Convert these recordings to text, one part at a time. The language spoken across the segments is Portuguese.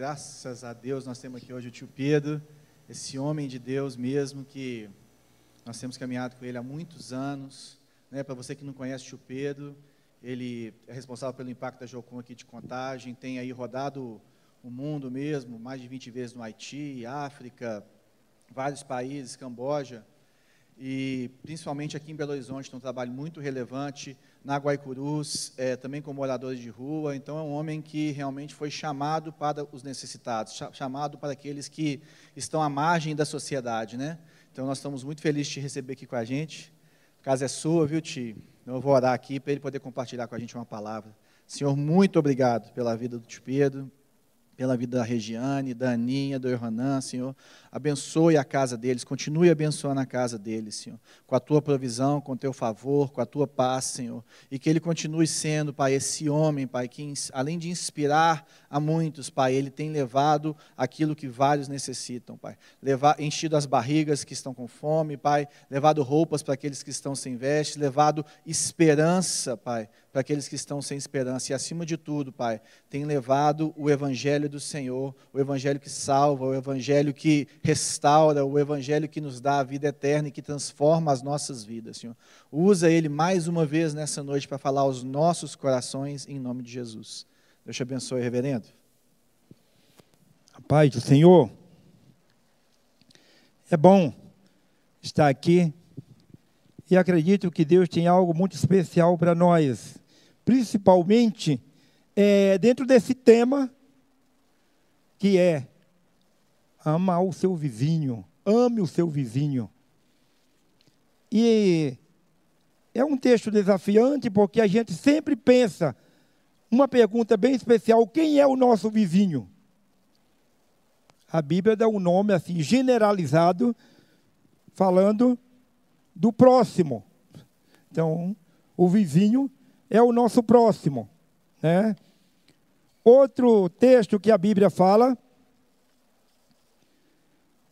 graças a Deus nós temos aqui hoje o tio Pedro, esse homem de Deus mesmo que nós temos caminhado com ele há muitos anos. Né? Para você que não conhece o tio Pedro, ele é responsável pelo impacto da Jocum aqui de contagem, tem aí rodado o mundo mesmo, mais de 20 vezes no Haiti, África, vários países, Camboja, e principalmente aqui em Belo Horizonte, tem um trabalho muito relevante, na Guaicurus, é, também com moradores de rua, então é um homem que realmente foi chamado para os necessitados, chamado para aqueles que estão à margem da sociedade, né? Então nós estamos muito felizes de te receber aqui com a gente, a casa é sua, viu, Ti? Eu vou orar aqui para ele poder compartilhar com a gente uma palavra. Senhor, muito obrigado pela vida do Tio Pedro, pela vida da Regiane, da Aninha, do Erranan, Senhor. Abençoe a casa deles, continue abençoando a casa deles, Senhor. Com a tua provisão, com o teu favor, com a tua paz, Senhor. E que ele continue sendo, Pai, esse homem, Pai, que além de inspirar a muitos, Pai, ele tem levado aquilo que vários necessitam, Pai. Levar, enchido as barrigas que estão com fome, Pai. Levado roupas para aqueles que estão sem vestes, levado esperança, Pai, para aqueles que estão sem esperança. E acima de tudo, Pai, tem levado o Evangelho do Senhor, o Evangelho que salva, o Evangelho que restaura, o Evangelho que nos dá a vida eterna e que transforma as nossas vidas, Senhor. Usa ele mais uma vez nessa noite para falar aos nossos corações, em nome de Jesus. Deus te abençoe, reverendo. A paz do Senhor. É bom estar aqui e acredito que Deus tem algo muito especial para nós principalmente é, dentro desse tema que é amar o seu vizinho, ame o seu vizinho. E é um texto desafiante porque a gente sempre pensa uma pergunta bem especial: quem é o nosso vizinho? A Bíblia dá um nome assim generalizado, falando do próximo. Então, o vizinho é o nosso próximo. Né? Outro texto que a Bíblia fala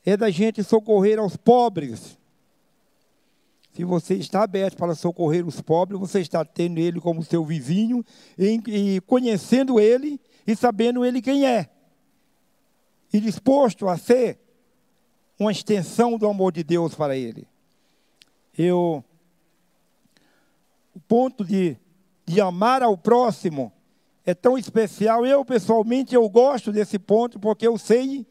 é da gente socorrer aos pobres. Se você está aberto para socorrer os pobres, você está tendo ele como seu vizinho e, conhecendo ele e sabendo ele quem é. E disposto a ser uma extensão do amor de Deus para ele. Eu o ponto de de amar ao próximo é tão especial. Eu, pessoalmente, eu gosto desse ponto porque eu sei,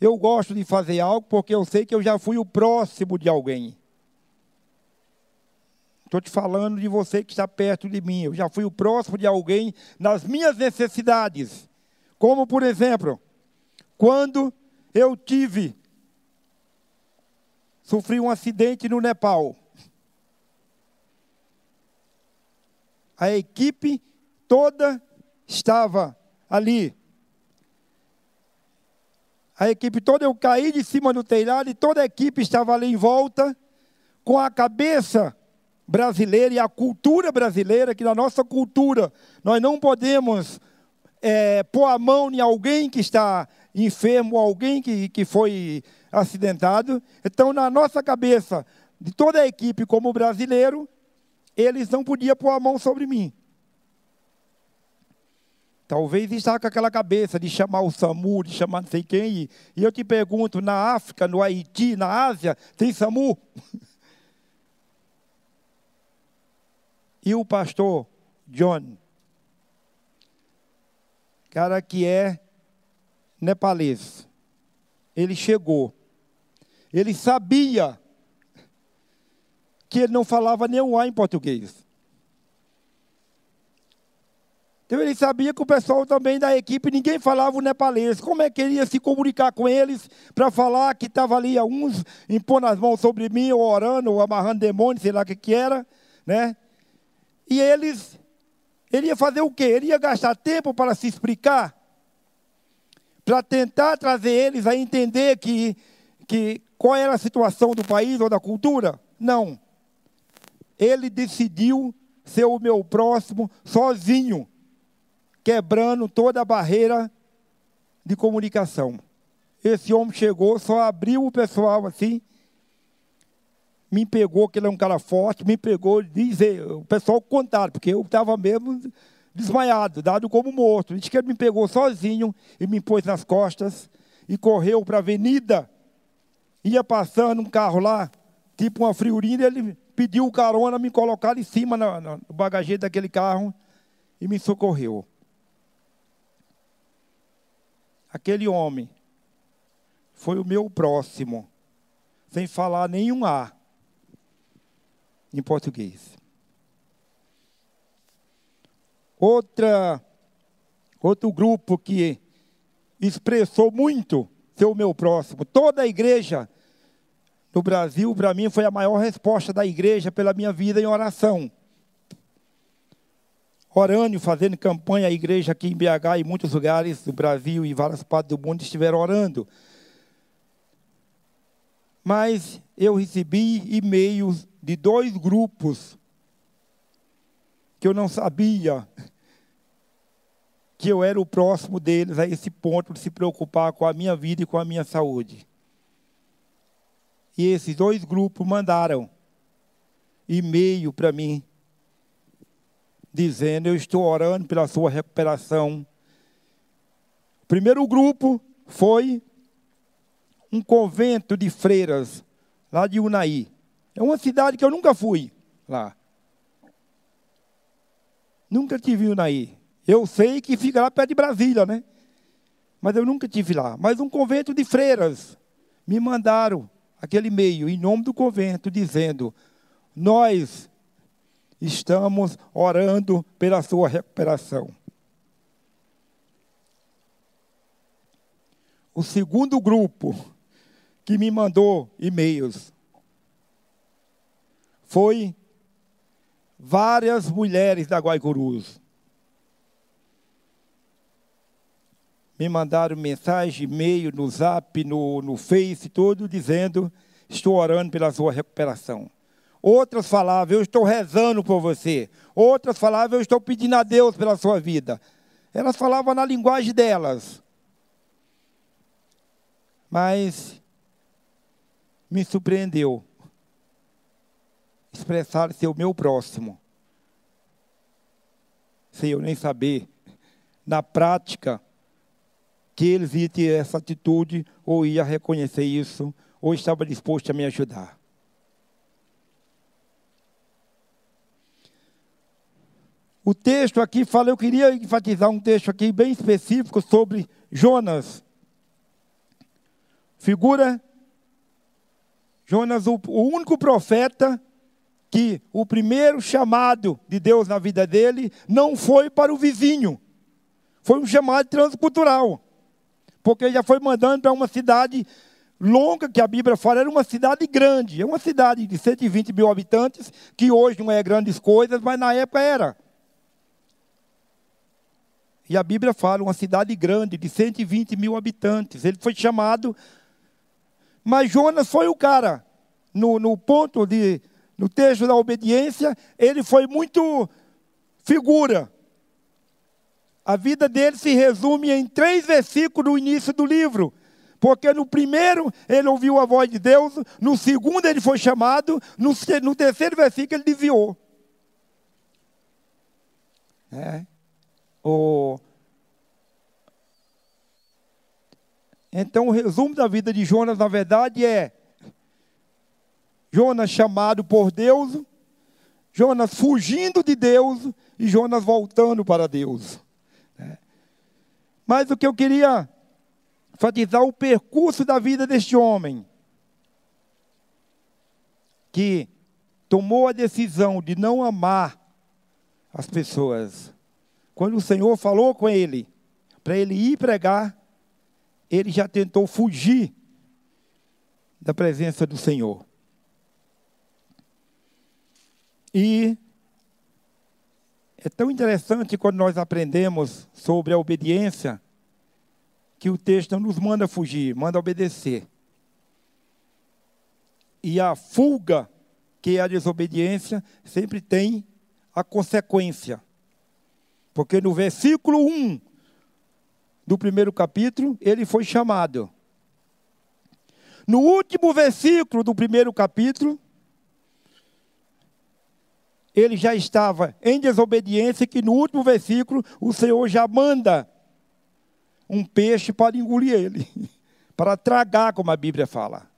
eu gosto de fazer algo porque eu sei que eu já fui o próximo de alguém. Estou te falando de você que está perto de mim. Eu já fui o próximo de alguém nas minhas necessidades. Como, por exemplo, quando eu tive, sofri um acidente no Nepal. a equipe toda estava ali. A equipe toda, eu caí de cima do telhado e toda a equipe estava ali em volta, com a cabeça brasileira e a cultura brasileira, que na nossa cultura nós não podemos é, pôr a mão em alguém que está enfermo, alguém que, que foi acidentado. Então, na nossa cabeça, de toda a equipe como brasileiro, eles não podiam pôr a mão sobre mim. Talvez estava com aquela cabeça de chamar o SAMU, de chamar não sei quem. E eu te pergunto, na África, no Haiti, na Ásia, tem SAMU? E o pastor John, cara que é nepalês, ele chegou. Ele sabia que ele não falava nenhum A em português. Então ele sabia que o pessoal também da equipe, ninguém falava o nepalês. Como é que ele ia se comunicar com eles para falar que estava ali uns impondo as mãos sobre mim, ou orando, ou amarrando demônios, sei lá o que, que era, né? E eles, ele ia fazer o quê? Ele ia gastar tempo para se explicar, para tentar trazer eles a entender que, que qual era a situação do país ou da cultura? Não ele decidiu ser o meu próximo sozinho, quebrando toda a barreira de comunicação. Esse homem chegou, só abriu o pessoal assim, me pegou, que ele é um cara forte, me pegou, dizer, o pessoal contaram, porque eu estava mesmo desmaiado, dado como morto. Diz que ele me pegou sozinho e me pôs nas costas e correu para a avenida. Ia passando um carro lá, tipo uma friurina, ele pediu carona, me colocar em cima no, no bagageiro daquele carro e me socorreu. Aquele homem foi o meu próximo, sem falar nenhum A em português. Outra, outro grupo que expressou muito ser o meu próximo. Toda a igreja no Brasil, para mim, foi a maior resposta da igreja pela minha vida em oração. Orando, fazendo campanha, a igreja aqui em BH e muitos lugares do Brasil e várias partes do mundo estiveram orando. Mas eu recebi e-mails de dois grupos que eu não sabia que eu era o próximo deles a esse ponto de se preocupar com a minha vida e com a minha saúde. E esses dois grupos mandaram e-mail para mim, dizendo: Eu estou orando pela sua recuperação. O primeiro grupo foi um convento de freiras, lá de Unai. É uma cidade que eu nunca fui lá. Nunca tive em Unai. Eu sei que fica lá perto de Brasília, né? Mas eu nunca tive lá. Mas um convento de freiras me mandaram aquele e-mail em nome do convento, dizendo: Nós estamos orando pela sua recuperação. O segundo grupo que me mandou e-mails foi várias mulheres da Guaicurus. me mandaram mensagem, e-mail, no zap, no, no Face, tudo, dizendo: estou orando pela sua recuperação. Outras falavam, eu estou rezando por você. Outras falavam, eu estou pedindo a Deus pela sua vida. Elas falavam na linguagem delas. Mas me surpreendeu expressar ser o meu próximo. Sem eu nem saber. Na prática, que eles iam ter essa atitude, ou ia reconhecer isso, ou estava disposto a me ajudar. O texto aqui fala, eu queria enfatizar um texto aqui bem específico sobre Jonas. Figura Jonas, o, o único profeta que o primeiro chamado de Deus na vida dele não foi para o vizinho, foi um chamado transcultural porque ele já foi mandando para uma cidade longa, que a Bíblia fala, era uma cidade grande. É uma cidade de 120 mil habitantes, que hoje não é grandes coisas, mas na época era. E a Bíblia fala, uma cidade grande, de 120 mil habitantes. Ele foi chamado. Mas Jonas foi o cara, no, no ponto de. No texto da obediência, ele foi muito figura. A vida dele se resume em três versículos no início do livro. Porque no primeiro ele ouviu a voz de Deus, no segundo ele foi chamado, no, no terceiro versículo ele desviou. É. O... Então o resumo da vida de Jonas, na verdade, é Jonas chamado por Deus, Jonas fugindo de Deus e Jonas voltando para Deus. Mas o que eu queria enfatizar o percurso da vida deste homem, que tomou a decisão de não amar as pessoas. Quando o Senhor falou com ele, para ele ir pregar, ele já tentou fugir da presença do Senhor. E é tão interessante quando nós aprendemos sobre a obediência, que o texto não nos manda fugir, manda obedecer. E a fuga, que é a desobediência, sempre tem a consequência. Porque no versículo 1 do primeiro capítulo, ele foi chamado. No último versículo do primeiro capítulo, ele já estava em desobediência, que no último versículo o Senhor já manda um peixe para engolir ele, para tragar, como a Bíblia fala.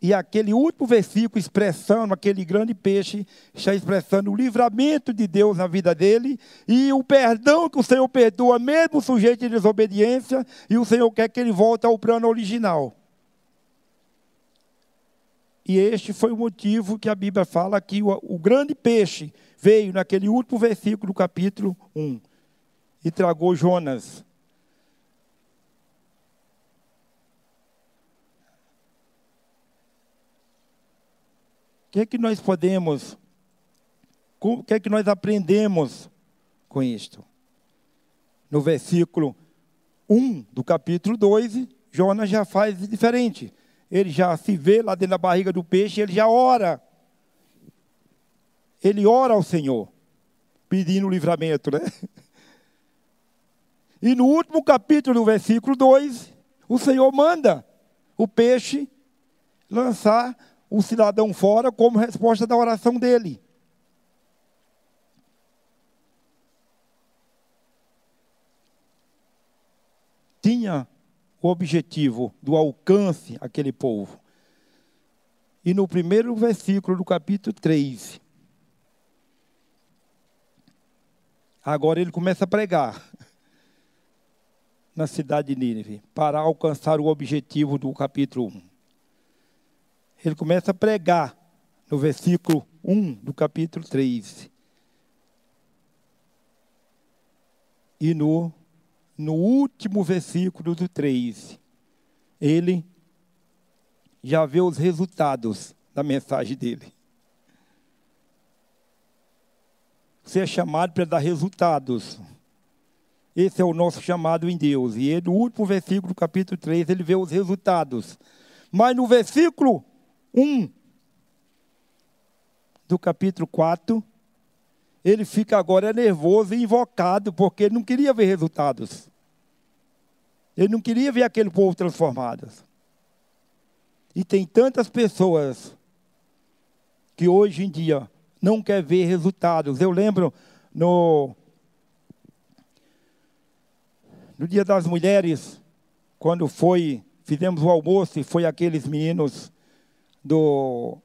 E aquele último versículo expressando aquele grande peixe, está expressando o livramento de Deus na vida dele e o perdão que o Senhor perdoa, mesmo sujeito de desobediência, e o Senhor quer que ele volte ao plano original. E este foi o motivo que a Bíblia fala que o, o grande peixe veio naquele último versículo do capítulo 1 e tragou Jonas. O que é que nós podemos, o que é que nós aprendemos com isto? No versículo 1 do capítulo 2, Jonas já faz diferente ele já se vê lá dentro da barriga do peixe, ele já ora. Ele ora ao Senhor, pedindo livramento, né? E no último capítulo, no versículo 2, o Senhor manda o peixe lançar o cidadão fora como resposta da oração dele. Tinha o objetivo do alcance aquele povo. E no primeiro versículo do capítulo 3, agora ele começa a pregar na cidade de Nínive, para alcançar o objetivo do capítulo 1. Ele começa a pregar no versículo 1 do capítulo 3. E no no último versículo do 3, ele já vê os resultados da mensagem dele. Você é chamado para dar resultados. Esse é o nosso chamado em Deus. E no último versículo do capítulo 3, ele vê os resultados. Mas no versículo 1 do capítulo 4, ele fica agora nervoso e invocado, porque ele não queria ver resultados. Ele não queria ver aquele povo transformado. E tem tantas pessoas que hoje em dia não quer ver resultados. Eu lembro no no Dia das Mulheres, quando foi, fizemos o almoço e foi aqueles meninos do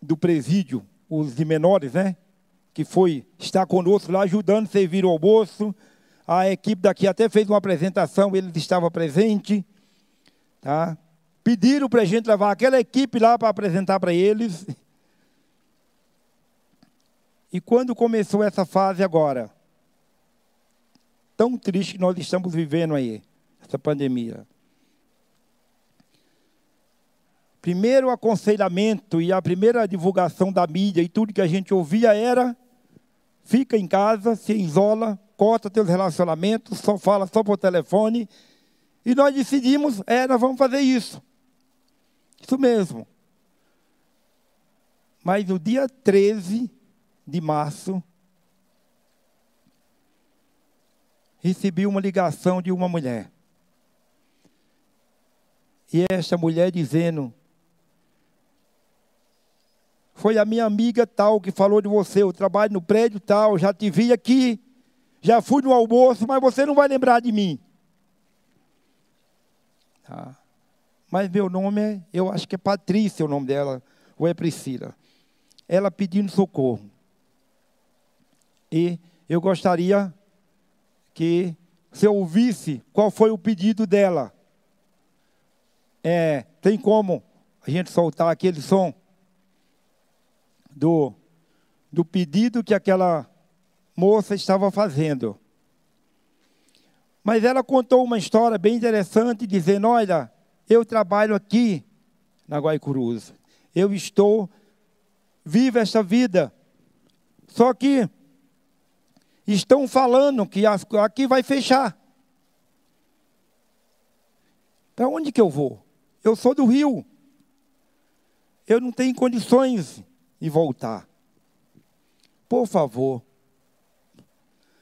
do presídio, os de menores, né? Que foi estar conosco lá, ajudando a servir o almoço. A equipe daqui até fez uma apresentação, ele estava presente. Tá? Pediram para a gente levar aquela equipe lá para apresentar para eles. E quando começou essa fase agora, tão triste que nós estamos vivendo aí, essa pandemia. Primeiro aconselhamento e a primeira divulgação da mídia e tudo que a gente ouvia era fica em casa, se isola, corta teus relacionamentos, só fala só por telefone. E nós decidimos, é, nós vamos fazer isso. Isso mesmo. Mas no dia 13 de março, recebi uma ligação de uma mulher. E esta mulher dizendo foi a minha amiga tal que falou de você. Eu trabalho no prédio tal, já te vi aqui, já fui no almoço, mas você não vai lembrar de mim. Tá. Mas meu nome é, eu acho que é Patrícia o nome dela, ou é Priscila. Ela pedindo socorro. E eu gostaria que você ouvisse qual foi o pedido dela. É, tem como a gente soltar aquele som? Do, do pedido que aquela moça estava fazendo. Mas ela contou uma história bem interessante, dizendo: Olha, eu trabalho aqui na Guaicurus, eu estou, vivo esta vida, só que estão falando que aqui vai fechar. Para onde que eu vou? Eu sou do Rio. Eu não tenho condições e voltar. Por favor,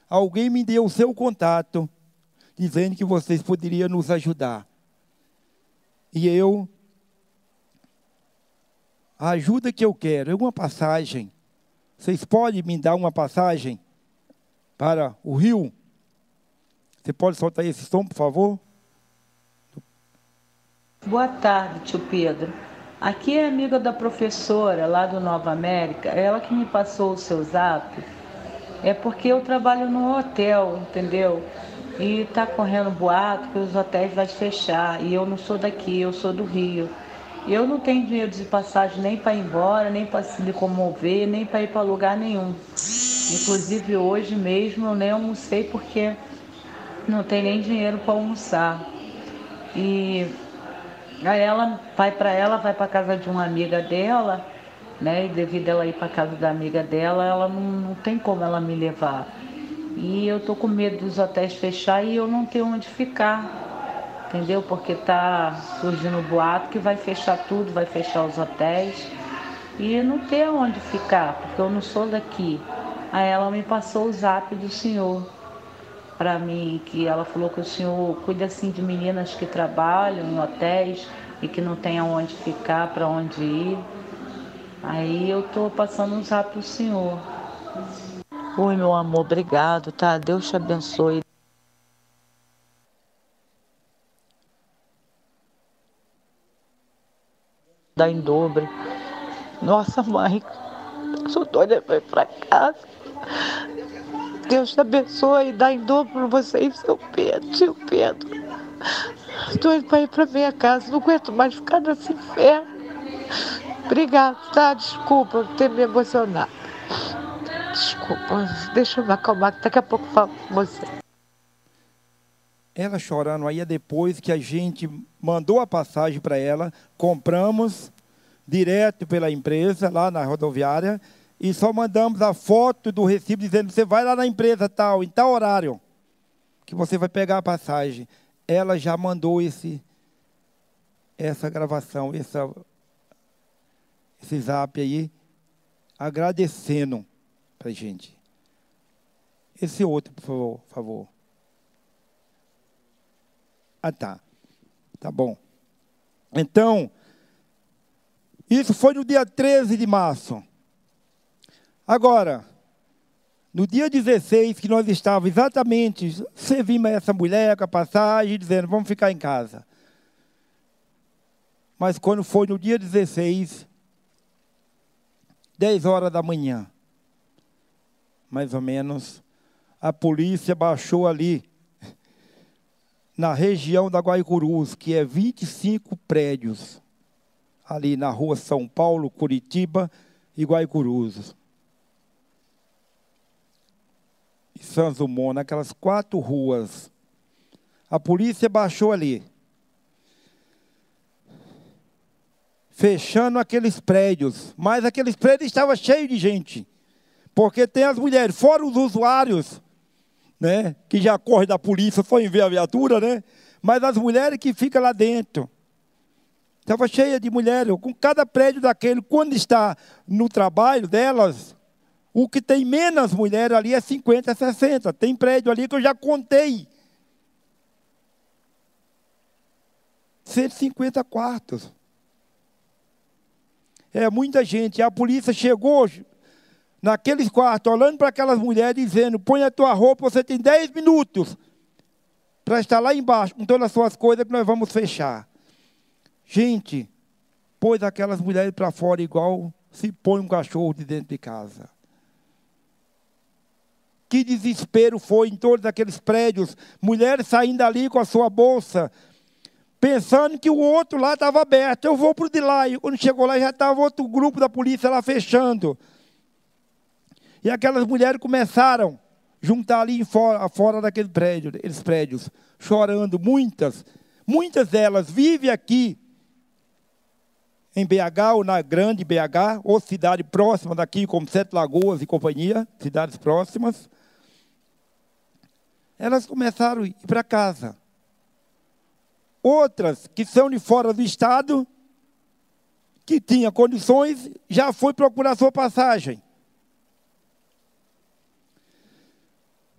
alguém me deu o seu contato, dizendo que vocês poderiam nos ajudar. E eu, a ajuda que eu quero é uma passagem Vocês podem me dar uma passagem para o Rio? Você pode soltar esse som, por favor? Boa tarde, tio Pedro. Aqui é amiga da professora lá do Nova América, ela que me passou o seu zap. É porque eu trabalho no hotel, entendeu? E tá correndo boato que os hotéis vão fechar. E eu não sou daqui, eu sou do Rio. Eu não tenho dinheiro de passagem nem para ir embora, nem para se locomover, nem para ir para lugar nenhum. Inclusive hoje mesmo eu nem almocei porque não tem nem dinheiro para almoçar. E aí ela vai para ela, vai para casa de uma amiga dela, né? E devido ela ir para casa da amiga dela, ela não, não tem como ela me levar. E eu tô com medo dos hotéis fechar e eu não tenho onde ficar entendeu? Porque tá surgindo boato que vai fechar tudo, vai fechar os hotéis e não tem onde ficar, porque eu não sou daqui. Aí ela me passou o zap do senhor para mim, que ela falou que o senhor cuida assim de meninas que trabalham em hotéis e que não tem aonde ficar, para onde ir. Aí eu tô passando um zap pro senhor. Oi, meu amor, obrigado, tá? Deus te abençoe. Dá em dobro. Nossa, mãe, sou doida para ir para casa. Deus te abençoe e dá em dobro você e seu Pedro, tio Pedro. Estou indo para ir para minha casa, não aguento mais ficar nesse inferno. Obrigada, tá? Desculpa ter me emocionado. Desculpa, deixa eu me acalmar, daqui a pouco falo com você. Ela chorando aí é depois que a gente mandou a passagem para ela, compramos direto pela empresa lá na rodoviária e só mandamos a foto do recibo dizendo você vai lá na empresa tal, em tal horário, que você vai pegar a passagem. Ela já mandou esse essa gravação, essa, esse zap aí, agradecendo para gente. Esse outro, por favor. Ah, tá. Tá bom. Então, isso foi no dia 13 de março. Agora, no dia 16, que nós estávamos exatamente servindo essa mulher com a passagem, dizendo, vamos ficar em casa. Mas quando foi no dia 16, 10 horas da manhã, mais ou menos, a polícia baixou ali na região da Guaicurus, que é 25 prédios, ali na rua São Paulo, Curitiba e Guaicurus. E Sanzumon, naquelas quatro ruas. A polícia baixou ali. Fechando aqueles prédios. Mas aqueles prédios estavam cheios de gente. Porque tem as mulheres, fora os usuários né? Que já corre da polícia só em ver a viatura, né? Mas as mulheres que ficam lá dentro. Estava cheia de mulheres. Com cada prédio daquele, quando está no trabalho delas, o que tem menos mulheres ali é 50, 60. Tem prédio ali que eu já contei. 150 quartos. É muita gente. A polícia chegou, naqueles quartos, olhando para aquelas mulheres, dizendo: põe a tua roupa, você tem 10 minutos para estar lá embaixo com todas as suas coisas que nós vamos fechar. Gente, pôs aquelas mulheres para fora igual se põe um cachorro de dentro de casa. Que desespero foi em todos aqueles prédios, mulheres saindo ali com a sua bolsa, pensando que o outro lá estava aberto. Eu vou para o de lá. E quando chegou lá, já estava outro grupo da polícia lá fechando. E aquelas mulheres começaram a juntar ali fora, fora daquele prédio, aqueles prédios, chorando, muitas, muitas delas vivem aqui em BH ou na grande BH, ou cidade próxima daqui, como Sete Lagoas e companhia, cidades próximas. Elas começaram a ir para casa. Outras que são de fora do estado, que tinha condições, já foi procurar sua passagem.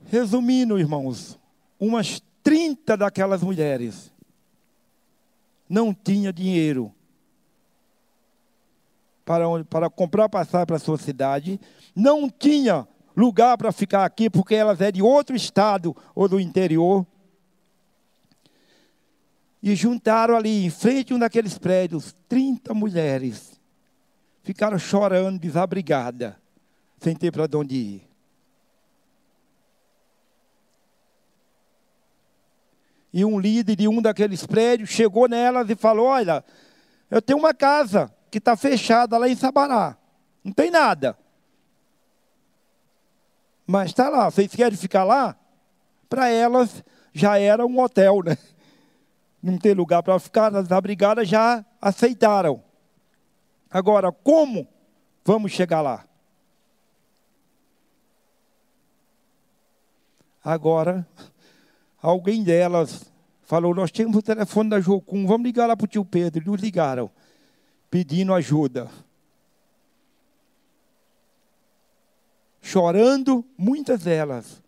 Resumindo, irmãos, umas 30 daquelas mulheres não tinha dinheiro para, para comprar passagem para a sua cidade. Não tinha lugar para ficar aqui, porque elas é de outro estado ou do interior. E juntaram ali, em frente a um daqueles prédios, 30 mulheres. Ficaram chorando, desabrigadas, sem ter para onde ir. E um líder de um daqueles prédios chegou nelas e falou: Olha, eu tenho uma casa que está fechada lá em Sabará. Não tem nada. Mas está lá. Vocês querem ficar lá? Para elas já era um hotel, né? Não tem lugar para ficar, as abrigadas já aceitaram. Agora, como vamos chegar lá? Agora, alguém delas falou: Nós temos o telefone da Jocum, vamos ligar lá para o tio Pedro. E nos ligaram, pedindo ajuda. Chorando, muitas delas.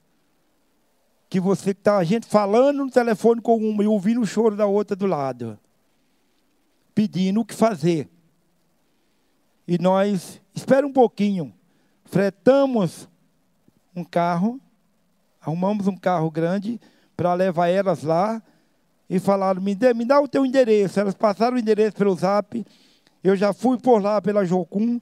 Que você está, a gente falando no telefone com uma e ouvindo o choro da outra do lado. Pedindo o que fazer. E nós, espera um pouquinho, fretamos um carro, arrumamos um carro grande para levar elas lá e falaram: me dê, me dá o teu endereço. Elas passaram o endereço pelo zap. Eu já fui por lá pela Jocum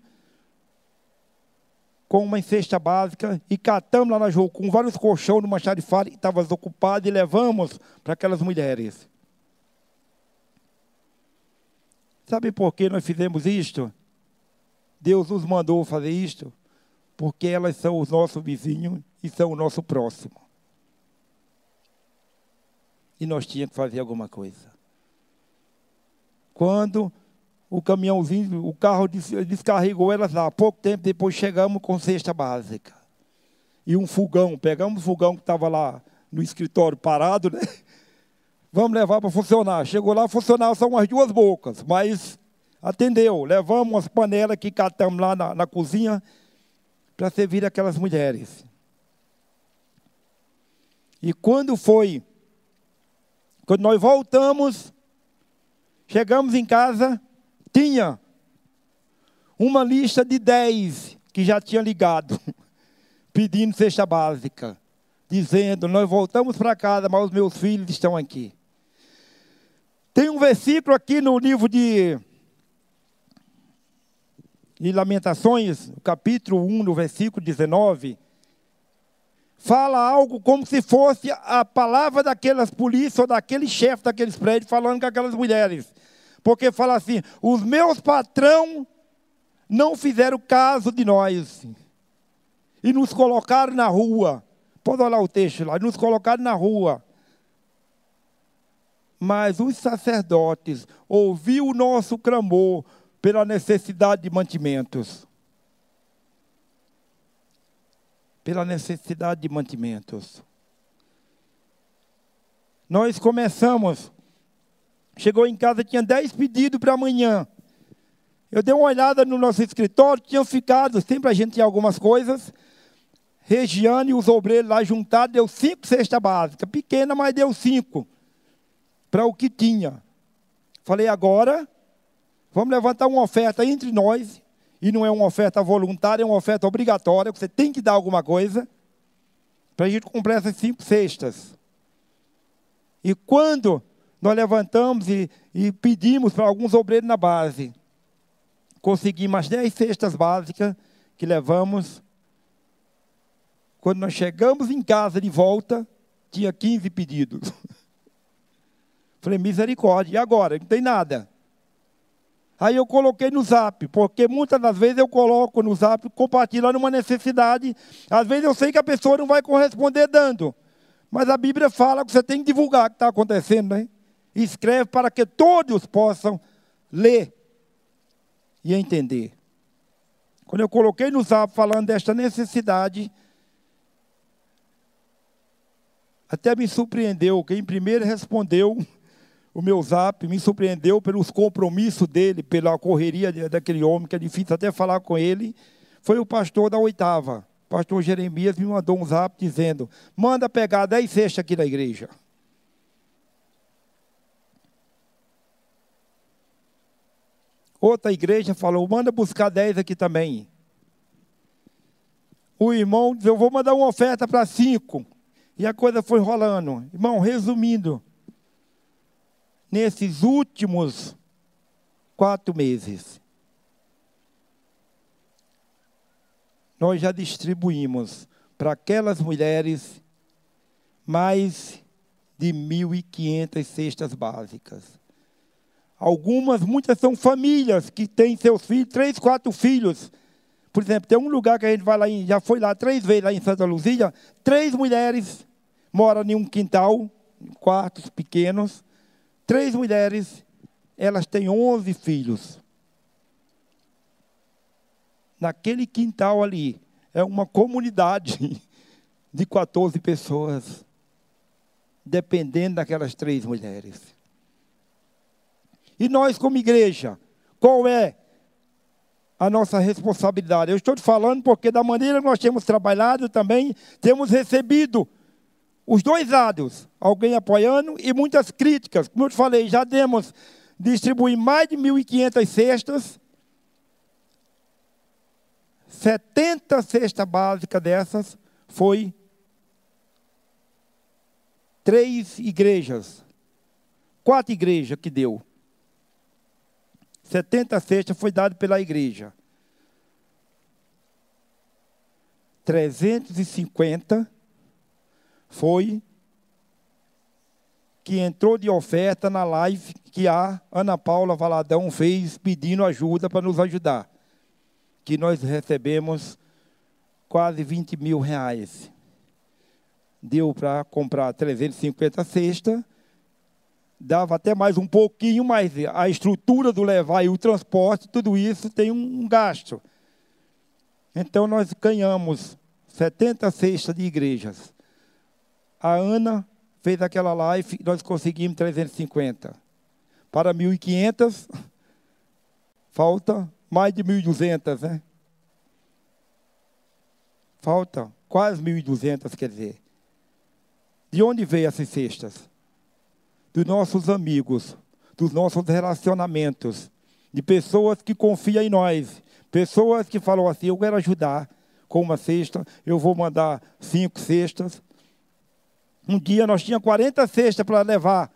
com uma cesta básica e catamos lá na Jocum vários colchões numa charifada que estava desocupada e levamos para aquelas mulheres. Sabe por que nós fizemos isto? Deus nos mandou fazer isto porque elas são os nossos vizinhos e são o nosso próximo e nós tínhamos que fazer alguma coisa. Quando o caminhãozinho, o carro descarregou elas lá, pouco tempo depois chegamos com cesta básica. E um fogão, pegamos o fogão que estava lá no escritório parado, né? Vamos levar para funcionar. Chegou lá, funcionava só umas duas bocas, mas atendeu. Levamos umas panelas que catamos lá na, na cozinha para servir aquelas mulheres. E quando foi quando nós voltamos, chegamos em casa, tinha uma lista de dez que já tinha ligado, pedindo cesta básica, dizendo: Nós voltamos para casa, mas os meus filhos estão aqui. Tem um versículo aqui no livro de, de Lamentações, capítulo 1, no versículo 19, fala algo como se fosse a palavra daquelas polícias ou daquele chefe daqueles prédios falando com aquelas mulheres. Porque fala assim: os meus patrão não fizeram caso de nós e nos colocaram na rua. Pode olhar o texto lá, nos colocaram na rua. Mas os sacerdotes ouviram o nosso clamor pela necessidade de mantimentos. pela necessidade de mantimentos. Nós começamos, chegou em casa, tinha dez pedidos para amanhã. Eu dei uma olhada no nosso escritório, tinham ficado, sempre a gente tinha algumas coisas. Regiane e os obreiros lá juntados, deu cinco cestas básicas, pequena, mas deu cinco, para o que tinha. Falei, agora, vamos levantar uma oferta entre nós e não é uma oferta voluntária, é uma oferta obrigatória, você tem que dar alguma coisa, para a gente comprar essas cinco cestas. E quando nós levantamos e, e pedimos para alguns obreiros na base, conseguimos as dez cestas básicas que levamos. Quando nós chegamos em casa de volta, tinha 15 pedidos. Falei, misericórdia, e agora? Não tem nada. Aí eu coloquei no zap, porque muitas das vezes eu coloco no zap compartilhando uma necessidade. Às vezes eu sei que a pessoa não vai corresponder dando. Mas a Bíblia fala que você tem que divulgar o que está acontecendo, né? Escreve para que todos possam ler e entender. Quando eu coloquei no zap falando desta necessidade, até me surpreendeu. Quem primeiro respondeu o meu zap me surpreendeu pelos compromissos dele, pela correria daquele homem, que é difícil até falar com ele. Foi o pastor da oitava. O pastor Jeremias me mandou um zap dizendo: manda pegar dez cestas aqui na igreja. Outra igreja falou: manda buscar dez aqui também. O irmão disse: eu vou mandar uma oferta para cinco. E a coisa foi rolando. Irmão, resumindo, nesses últimos quatro meses, nós já distribuímos para aquelas mulheres mais de 1.500 cestas básicas. Algumas, muitas são famílias que têm seus filhos, três, quatro filhos. Por exemplo, tem um lugar que a gente vai lá, já foi lá três vezes, lá em Santa Luzia, três mulheres moram em um quintal, quartos pequenos, três mulheres, elas têm 11 filhos. Naquele quintal ali, é uma comunidade de 14 pessoas dependendo daquelas três mulheres. E nós, como igreja, qual é a nossa responsabilidade? Eu estou te falando porque, da maneira que nós temos trabalhado também, temos recebido os dois lados, alguém apoiando e muitas críticas. Como eu te falei, já demos distribuir mais de 1.500 cestas, 70 cestas básicas dessas foi três igrejas, quatro igrejas que deu. 70 cestas foi dado pela igreja. 350 foi que entrou de oferta na live que a Ana Paula Valadão fez pedindo ajuda para nos ajudar. Que nós recebemos quase 20 mil reais deu para comprar 350 cestas, dava até mais um pouquinho, mas a estrutura do levar e o transporte, tudo isso tem um gasto. Então nós ganhamos 70 cestas de igrejas. A Ana fez aquela live, nós conseguimos 350. Para 1.500, falta mais de 1.200, né? Falta quase 1.200, quer dizer. De onde veio essas cestas? Dos nossos amigos, dos nossos relacionamentos, de pessoas que confiam em nós, pessoas que falam assim: eu quero ajudar com uma cesta, eu vou mandar cinco cestas. Um dia nós tínhamos 40 cestas para levar,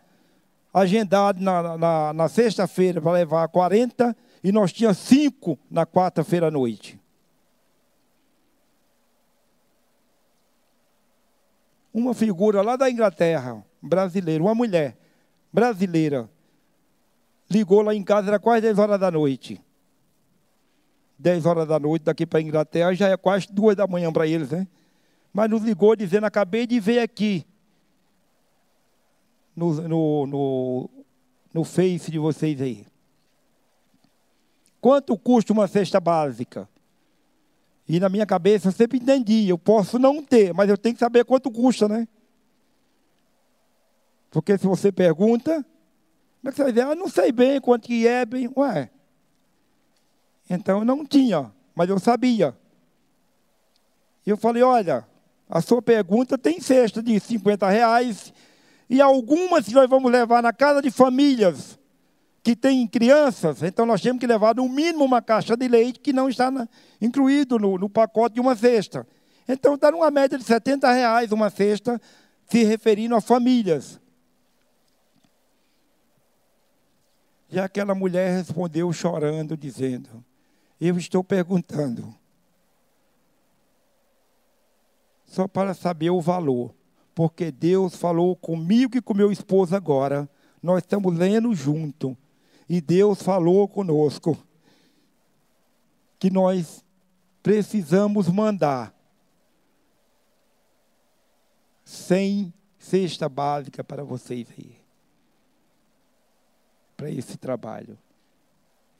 agendado na, na, na sexta-feira para levar 40, e nós tínhamos cinco na quarta-feira à noite. uma figura lá da Inglaterra, brasileira, uma mulher brasileira, ligou lá em casa, era quase 10 horas da noite. 10 horas da noite daqui para a Inglaterra, já é quase duas da manhã para eles, né? Mas nos ligou dizendo, acabei de ver aqui, no, no, no, no Face de vocês aí. Quanto custa uma cesta básica? E na minha cabeça eu sempre entendi, eu posso não ter, mas eu tenho que saber quanto custa, né? Porque se você pergunta, como é que você vai dizer? Ah, não sei bem quanto que é, bem. Ué. Então eu não tinha, mas eu sabia. Eu falei, olha, a sua pergunta tem cesta de 50 reais, e algumas que nós vamos levar na casa de famílias que tem crianças, então nós temos que levar no mínimo uma caixa de leite que não está na, incluído no, no, pacote de uma cesta. Então está numa média de 70 reais uma cesta, se referindo a famílias. E aquela mulher respondeu chorando, dizendo: Eu estou perguntando, só para saber o valor, porque Deus falou comigo e com meu esposo agora. Nós estamos lendo junto e Deus falou conosco que nós precisamos mandar sem cesta básica para vocês aí. Para esse trabalho.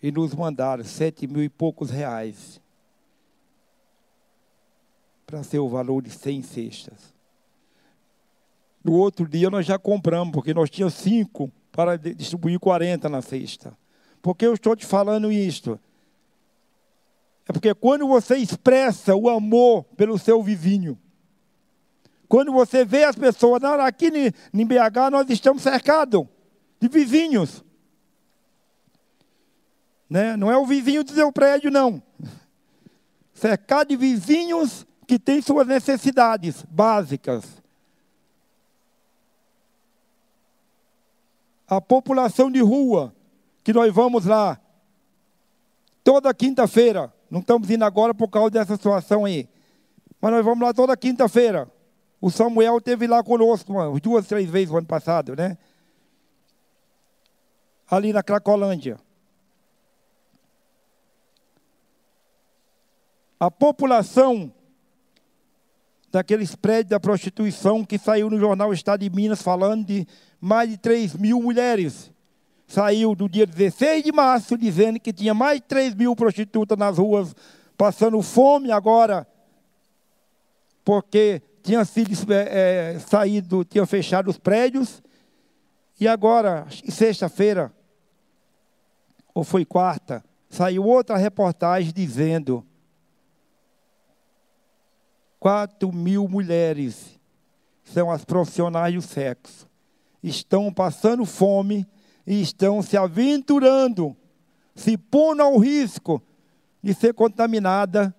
E nos mandaram sete mil e poucos reais para ser o valor de cem cestas. No outro dia nós já compramos, porque nós tínhamos cinco para distribuir 40 na cesta. Por que eu estou te falando isto? É porque quando você expressa o amor pelo seu vizinho, quando você vê as pessoas, aqui em BH nós estamos cercados de vizinhos. Né? Não é o vizinho do seu prédio, não. Cercar de vizinhos que têm suas necessidades básicas. A população de rua, que nós vamos lá toda quinta-feira. Não estamos indo agora por causa dessa situação aí. Mas nós vamos lá toda quinta-feira. O Samuel teve lá conosco duas, três vezes no ano passado, né? Ali na Cracolândia. A população daqueles prédios da prostituição que saiu no jornal Estado de Minas falando de mais de 3 mil mulheres. Saiu do dia 16 de março dizendo que tinha mais de 3 mil prostitutas nas ruas passando fome agora, porque tinha sido é, é, saído, tinha fechado os prédios, e agora, sexta-feira, ou foi quarta, saiu outra reportagem dizendo 4 mil mulheres são as profissionais do sexo. Estão passando fome e estão se aventurando, se pondo ao risco de ser contaminada.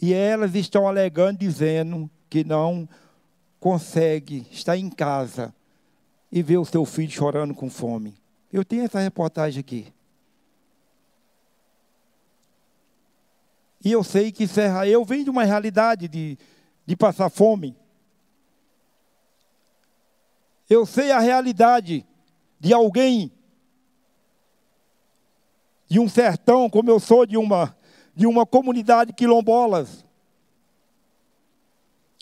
E elas estão alegando, dizendo que não consegue estar em casa e ver o seu filho chorando com fome. Eu tenho essa reportagem aqui. E eu sei que Serra Eu vem de uma realidade de, de passar fome. Eu sei a realidade de alguém de um sertão, como eu sou de uma, de uma comunidade quilombolas.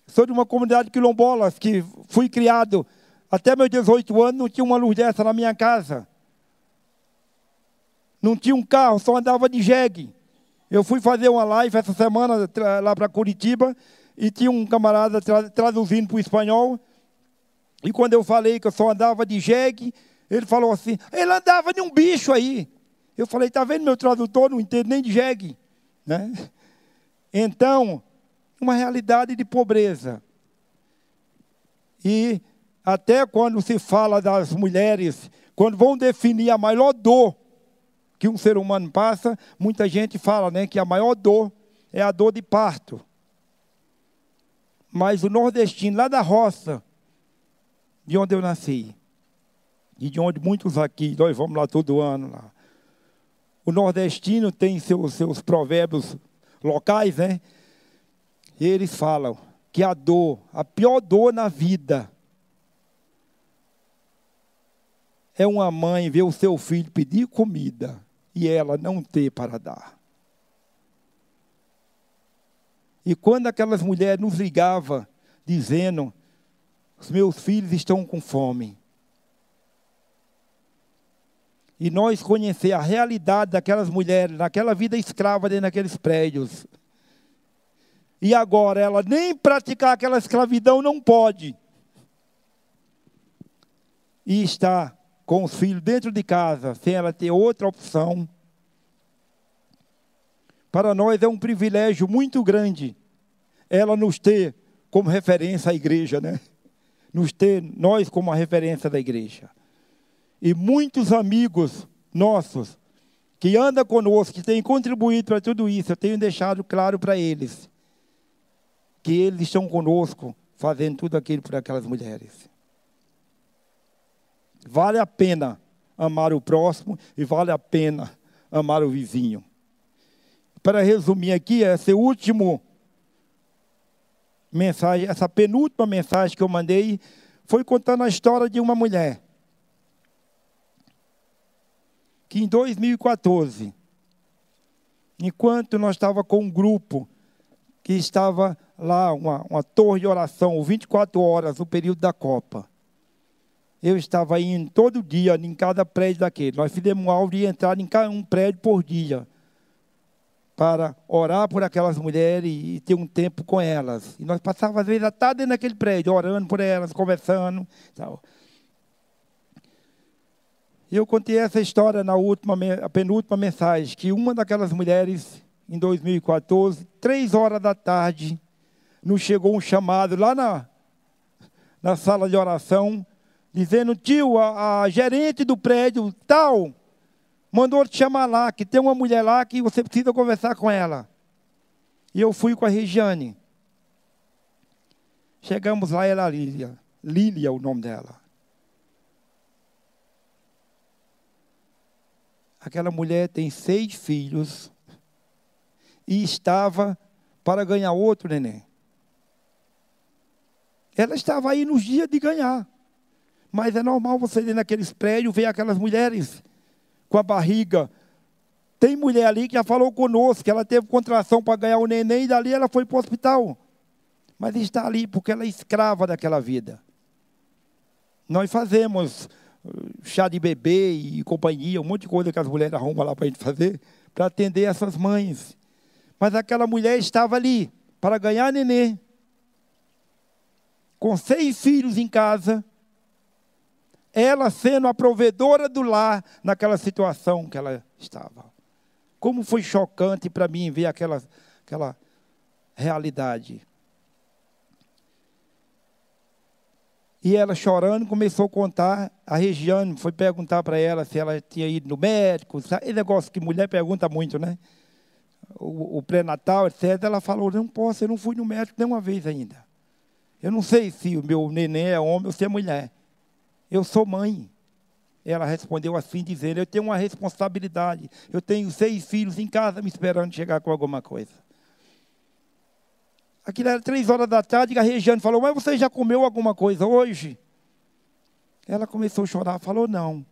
Sou de uma comunidade quilombolas que fui criado até meus 18 anos, não tinha uma luz dessa na minha casa. Não tinha um carro, só andava de jegue. Eu fui fazer uma live essa semana lá para Curitiba e tinha um camarada tra traduzindo para o espanhol. E quando eu falei que eu só andava de jegue, ele falou assim: ele andava de um bicho aí. Eu falei: tá vendo meu tradutor? Não entende nem de jegue. Né? Então, uma realidade de pobreza. E até quando se fala das mulheres, quando vão definir a maior dor que um ser humano passa, muita gente fala né, que a maior dor é a dor de parto. Mas o nordestino, lá da roça, de onde eu nasci, e de onde muitos aqui, nós vamos lá todo ano lá. O nordestino tem seus, seus provérbios locais, né? E eles falam que a dor, a pior dor na vida, é uma mãe ver o seu filho pedir comida e ela não ter para dar. E quando aquelas mulheres nos ligavam, dizendo: os meus filhos estão com fome. E nós conhecer a realidade daquelas mulheres, naquela vida escrava dentro daqueles prédios. E agora ela nem praticar aquela escravidão não pode. E está com os filhos dentro de casa, sem ela ter outra opção. Para nós é um privilégio muito grande ela nos ter como referência à igreja, né? Nos ter nós como a referência da igreja. E muitos amigos nossos que andam conosco, que têm contribuído para tudo isso, eu tenho deixado claro para eles que eles estão conosco fazendo tudo aquilo por aquelas mulheres. Vale a pena amar o próximo e vale a pena amar o vizinho. Para resumir aqui, esse último mensagem, essa penúltima mensagem que eu mandei foi contando a história de uma mulher que em 2014, enquanto nós estava com um grupo que estava lá, uma, uma torre de oração, 24 horas, no período da Copa, eu estava indo todo dia em cada prédio daquele. Nós fizemos um alvo de entrar em cada um prédio por dia para orar por aquelas mulheres e ter um tempo com elas. E nós passávamos, às vezes, a tarde dentro daquele prédio, orando por elas, conversando. Tal. Eu contei essa história na última, a penúltima mensagem, que uma daquelas mulheres, em 2014, três horas da tarde, nos chegou um chamado lá na, na sala de oração dizendo: tio, a, a gerente do prédio tal mandou te chamar lá, que tem uma mulher lá que você precisa conversar com ela. E eu fui com a Regiane. Chegamos lá, era a Lília. Lília é o nome dela. Aquela mulher tem seis filhos e estava para ganhar outro neném. Ela estava aí nos dias de ganhar. Mas é normal você ir naqueles prédios ver aquelas mulheres com a barriga. Tem mulher ali que já falou conosco que ela teve contração para ganhar o neném e dali ela foi para o hospital. Mas está ali porque ela é escrava daquela vida. Nós fazemos uh, chá de bebê e companhia, um monte de coisa que as mulheres arrumam lá para a gente fazer, para atender essas mães. Mas aquela mulher estava ali para ganhar neném com seis filhos em casa, ela sendo a provedora do lar naquela situação que ela estava. Como foi chocante para mim ver aquela, aquela realidade. E ela chorando começou a contar. A Regiane foi perguntar para ela se ela tinha ido no médico. Sabe? negócio que mulher pergunta muito, né? O, o pré-natal, etc. Ela falou: Não posso, eu não fui no médico nenhuma vez ainda. Eu não sei se o meu neném é homem ou se é mulher. Eu sou mãe. Ela respondeu assim, dizendo: Eu tenho uma responsabilidade. Eu tenho seis filhos em casa me esperando chegar com alguma coisa. Aquilo era três horas da tarde e a Regiane falou: Mas você já comeu alguma coisa hoje? Ela começou a chorar, falou: Não,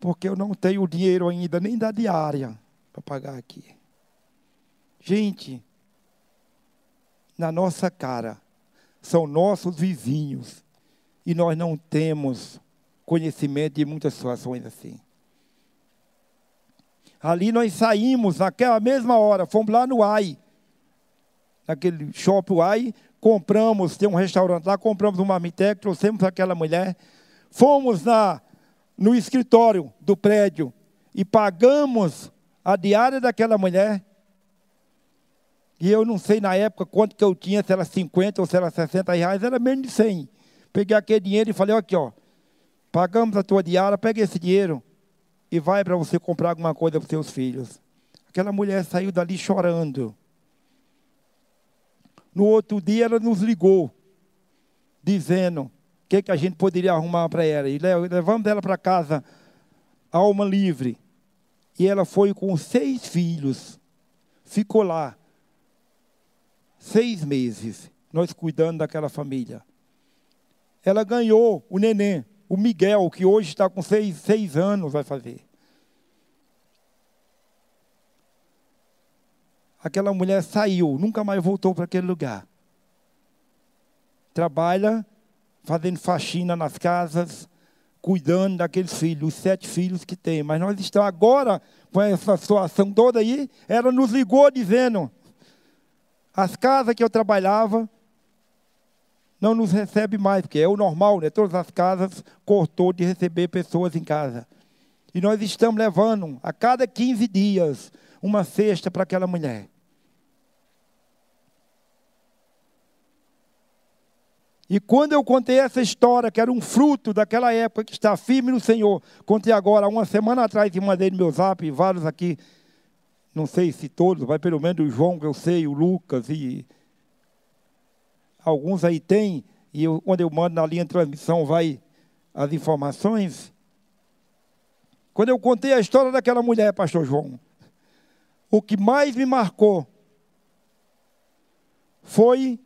porque eu não tenho dinheiro ainda, nem da diária para pagar aqui. Gente, na nossa cara, são nossos vizinhos. E nós não temos conhecimento de muitas situações assim. Ali nós saímos naquela mesma hora, fomos lá no AI, naquele shopping AI, compramos, tem um restaurante lá, compramos uma marmitex, trouxemos aquela mulher, fomos na, no escritório do prédio e pagamos a diária daquela mulher e eu não sei na época quanto que eu tinha, se era 50 ou se era 60 reais, era menos de 100. Peguei aquele dinheiro e falei, aqui ó, pagamos a tua diária, pega esse dinheiro e vai para você comprar alguma coisa para os seus filhos. Aquela mulher saiu dali chorando. No outro dia ela nos ligou, dizendo o que, que a gente poderia arrumar para ela. E levamos ela para casa, alma livre. E ela foi com seis filhos, ficou lá seis meses, nós cuidando daquela família. Ela ganhou o neném, o Miguel, que hoje está com seis, seis anos, vai fazer. Aquela mulher saiu, nunca mais voltou para aquele lugar. Trabalha fazendo faxina nas casas, cuidando daqueles filhos, os sete filhos que tem. Mas nós estamos agora com essa situação toda aí. Ela nos ligou dizendo: as casas que eu trabalhava não nos recebe mais, porque é o normal, né? Todas as casas cortou de receber pessoas em casa. E nós estamos levando a cada 15 dias uma cesta para aquela mulher. E quando eu contei essa história, que era um fruto daquela época que está firme no Senhor, contei agora, uma semana atrás, e mandei no meu zap, vários aqui não sei se todos, mas pelo menos o João, que eu sei, o Lucas e alguns aí tem, e eu, quando eu mando na linha de transmissão vai as informações. Quando eu contei a história daquela mulher, pastor João, o que mais me marcou foi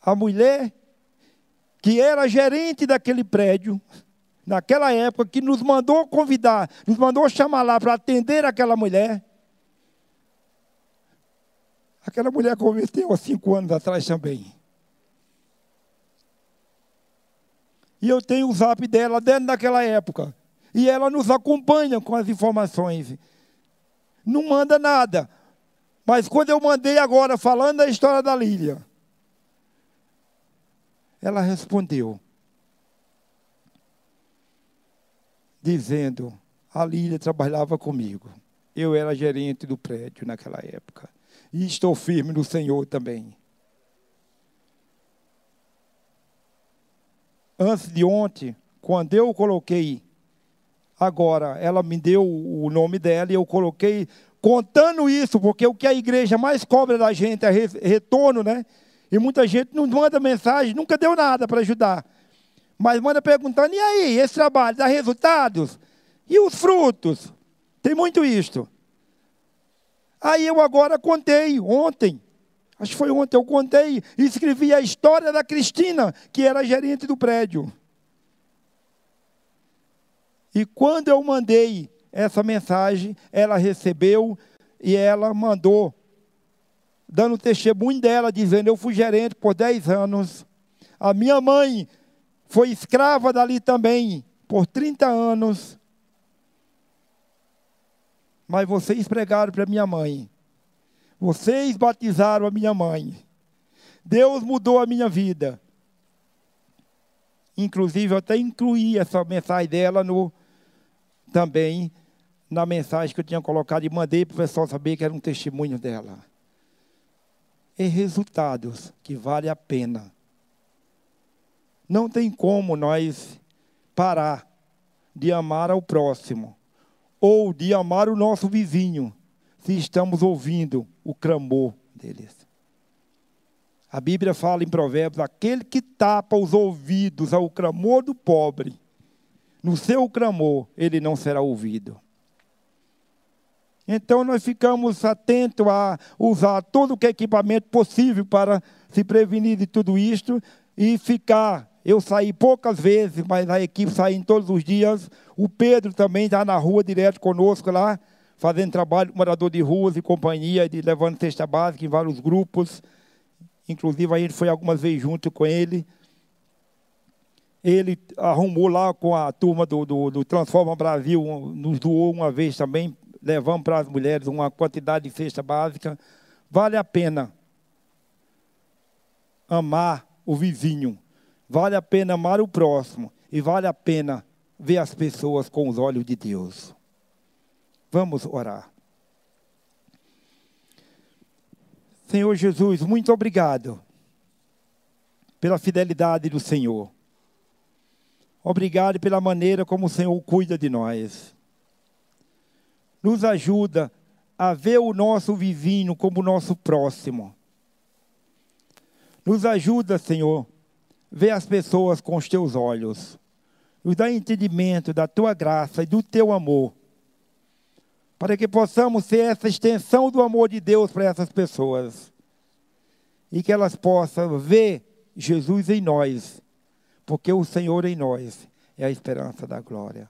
a mulher que era gerente daquele prédio, naquela época, que nos mandou convidar, nos mandou chamar lá para atender aquela mulher. Aquela mulher converteu há cinco anos atrás também. E eu tenho o zap dela dentro daquela época. E ela nos acompanha com as informações. Não manda nada. Mas quando eu mandei agora, falando da história da Lília, ela respondeu. dizendo: a Lília trabalhava comigo. Eu era gerente do prédio naquela época. E estou firme no Senhor também. antes de ontem, quando eu coloquei, agora, ela me deu o nome dela e eu coloquei, contando isso, porque o que a igreja mais cobra da gente é retorno, né? E muita gente não manda mensagem, nunca deu nada para ajudar. Mas manda perguntando, e aí, esse trabalho dá resultados? E os frutos? Tem muito isto. Aí eu agora contei, ontem, acho que foi ontem, eu contei e escrevi a história da Cristina, que era gerente do prédio. E quando eu mandei essa mensagem, ela recebeu e ela mandou, dando testemunho dela, dizendo: Eu fui gerente por 10 anos. A minha mãe foi escrava dali também por 30 anos. Mas vocês pregaram para minha mãe. Vocês batizaram a minha mãe. Deus mudou a minha vida. Inclusive, eu até incluí essa mensagem dela no, também na mensagem que eu tinha colocado e mandei para o pessoal saber que era um testemunho dela. E resultados que vale a pena. Não tem como nós parar de amar ao próximo ou de amar o nosso vizinho se estamos ouvindo o clamor deles. A Bíblia fala em Provérbios: aquele que tapa os ouvidos ao clamor do pobre no seu clamor, ele não será ouvido. Então nós ficamos atentos a usar todo o é equipamento possível para se prevenir de tudo isto e ficar. Eu saí poucas vezes, mas a equipe sai todos os dias. O Pedro também está na rua direto conosco lá, fazendo trabalho com morador de ruas e companhia, de levando cesta básica em vários grupos. Inclusive a gente foi algumas vezes junto com ele ele arrumou lá com a turma do, do, do Transforma Brasil, nos doou uma vez também, levamos para as mulheres uma quantidade de cesta básica. Vale a pena amar o vizinho, vale a pena amar o próximo e vale a pena ver as pessoas com os olhos de Deus. Vamos orar. Senhor Jesus, muito obrigado pela fidelidade do Senhor. Obrigado pela maneira como o Senhor cuida de nós. Nos ajuda a ver o nosso vizinho como nosso próximo. Nos ajuda, Senhor, ver as pessoas com os teus olhos. Nos dá entendimento da tua graça e do teu amor. Para que possamos ser essa extensão do amor de Deus para essas pessoas. E que elas possam ver Jesus em nós porque o Senhor em nós é a esperança da glória.